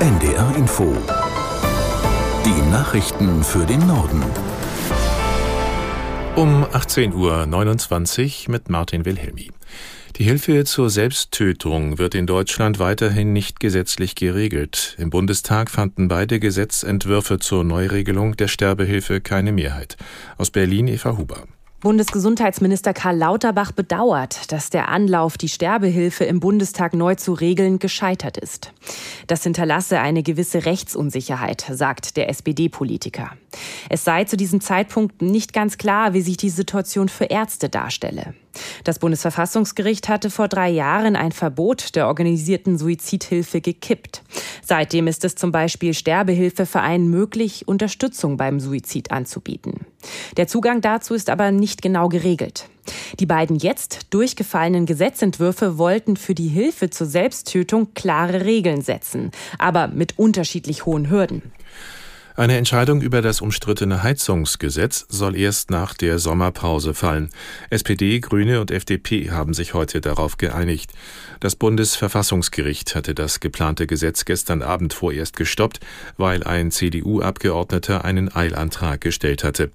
NDR Info. Die Nachrichten für den Norden. Um 18.29 Uhr mit Martin Wilhelmi. Die Hilfe zur Selbsttötung wird in Deutschland weiterhin nicht gesetzlich geregelt. Im Bundestag fanden beide Gesetzentwürfe zur Neuregelung der Sterbehilfe keine Mehrheit. Aus Berlin Eva Huber. Bundesgesundheitsminister Karl Lauterbach bedauert, dass der Anlauf, die Sterbehilfe im Bundestag neu zu regeln, gescheitert ist. Das hinterlasse eine gewisse Rechtsunsicherheit, sagt der SPD-Politiker. Es sei zu diesem Zeitpunkt nicht ganz klar, wie sich die Situation für Ärzte darstelle. Das Bundesverfassungsgericht hatte vor drei Jahren ein Verbot der organisierten Suizidhilfe gekippt. Seitdem ist es zum Beispiel Sterbehilfevereinen möglich, Unterstützung beim Suizid anzubieten. Der Zugang dazu ist aber nicht genau geregelt. Die beiden jetzt durchgefallenen Gesetzentwürfe wollten für die Hilfe zur Selbsttötung klare Regeln setzen, aber mit unterschiedlich hohen Hürden. Eine Entscheidung über das umstrittene Heizungsgesetz soll erst nach der Sommerpause fallen. SPD, Grüne und FDP haben sich heute darauf geeinigt. Das Bundesverfassungsgericht hatte das geplante Gesetz gestern Abend vorerst gestoppt, weil ein CDU-Abgeordneter einen Eilantrag gestellt hatte.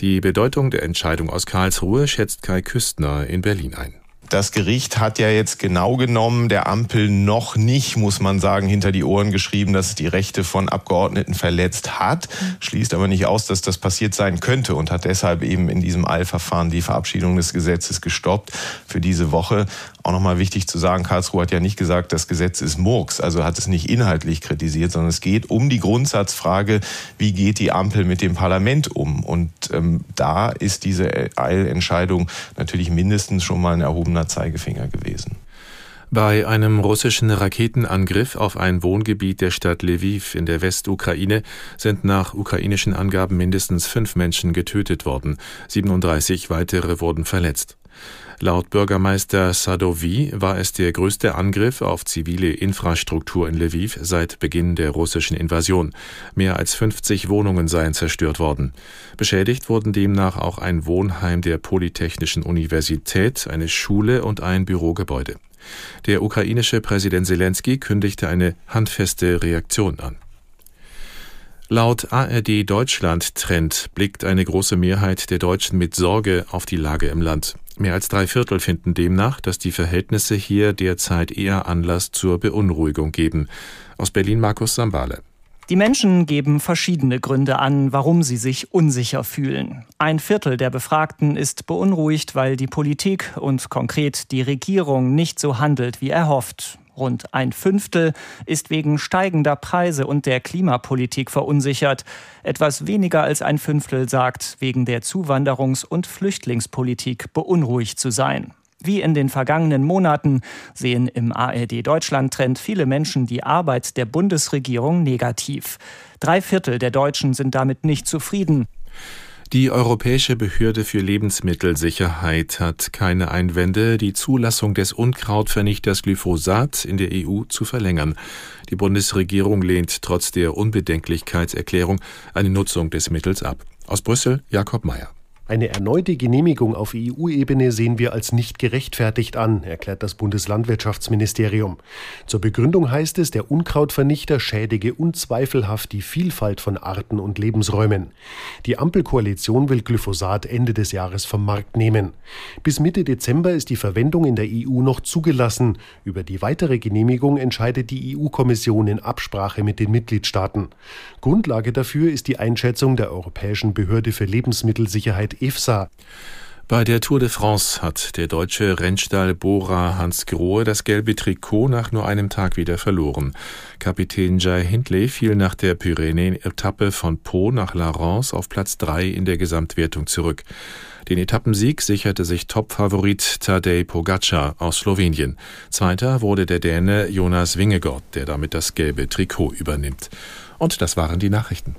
Die Bedeutung der Entscheidung aus Karlsruhe schätzt Kai Küstner in Berlin ein. Das Gericht hat ja jetzt genau genommen der Ampel noch nicht, muss man sagen, hinter die Ohren geschrieben, dass es die Rechte von Abgeordneten verletzt hat, schließt aber nicht aus, dass das passiert sein könnte und hat deshalb eben in diesem Eilverfahren die Verabschiedung des Gesetzes gestoppt für diese Woche. Auch nochmal wichtig zu sagen, Karlsruhe hat ja nicht gesagt, das Gesetz ist Murks, also hat es nicht inhaltlich kritisiert, sondern es geht um die Grundsatzfrage, wie geht die Ampel mit dem Parlament um? Und ähm, da ist diese Eilentscheidung natürlich mindestens schon mal ein erhobener Zeigefinger gewesen. Bei einem russischen Raketenangriff auf ein Wohngebiet der Stadt Lviv in der Westukraine sind nach ukrainischen Angaben mindestens fünf Menschen getötet worden. 37 weitere wurden verletzt. Laut Bürgermeister Sadovi war es der größte Angriff auf zivile Infrastruktur in Lviv seit Beginn der russischen Invasion. Mehr als 50 Wohnungen seien zerstört worden. Beschädigt wurden demnach auch ein Wohnheim der Polytechnischen Universität, eine Schule und ein Bürogebäude. Der ukrainische Präsident Zelensky kündigte eine handfeste Reaktion an. Laut ARD Deutschland Trend blickt eine große Mehrheit der Deutschen mit Sorge auf die Lage im Land. Mehr als drei Viertel finden demnach, dass die Verhältnisse hier derzeit eher Anlass zur Beunruhigung geben. Aus Berlin Markus Sambale. Die Menschen geben verschiedene Gründe an, warum sie sich unsicher fühlen. Ein Viertel der Befragten ist beunruhigt, weil die Politik und konkret die Regierung nicht so handelt, wie erhofft. Rund ein Fünftel ist wegen steigender Preise und der Klimapolitik verunsichert. Etwas weniger als ein Fünftel sagt, wegen der Zuwanderungs- und Flüchtlingspolitik beunruhigt zu sein. Wie in den vergangenen Monaten sehen im ARD Deutschland Trend viele Menschen die Arbeit der Bundesregierung negativ. Drei Viertel der Deutschen sind damit nicht zufrieden. Die Europäische Behörde für Lebensmittelsicherheit hat keine Einwände, die Zulassung des Unkrautvernichters Glyphosat in der EU zu verlängern. Die Bundesregierung lehnt trotz der Unbedenklichkeitserklärung eine Nutzung des Mittels ab. Aus Brüssel Jakob Mayer. Eine erneute Genehmigung auf EU-Ebene sehen wir als nicht gerechtfertigt an, erklärt das Bundeslandwirtschaftsministerium. Zur Begründung heißt es, der Unkrautvernichter schädige unzweifelhaft die Vielfalt von Arten und Lebensräumen. Die Ampelkoalition will Glyphosat Ende des Jahres vom Markt nehmen. Bis Mitte Dezember ist die Verwendung in der EU noch zugelassen. Über die weitere Genehmigung entscheidet die EU-Kommission in Absprache mit den Mitgliedstaaten. Grundlage dafür ist die Einschätzung der Europäischen Behörde für Lebensmittelsicherheit EFSA. Bei der Tour de France hat der deutsche Rennstallbohrer Hans Grohe das gelbe Trikot nach nur einem Tag wieder verloren. Kapitän Jai Hindley fiel nach der Pyrenäen-Etappe von Po nach La Rance auf Platz 3 in der Gesamtwertung zurück. Den Etappensieg sicherte sich Topfavorit Tadej Pogacar aus Slowenien. Zweiter wurde der Däne Jonas Wingegaard, der damit das gelbe Trikot übernimmt. Und das waren die Nachrichten.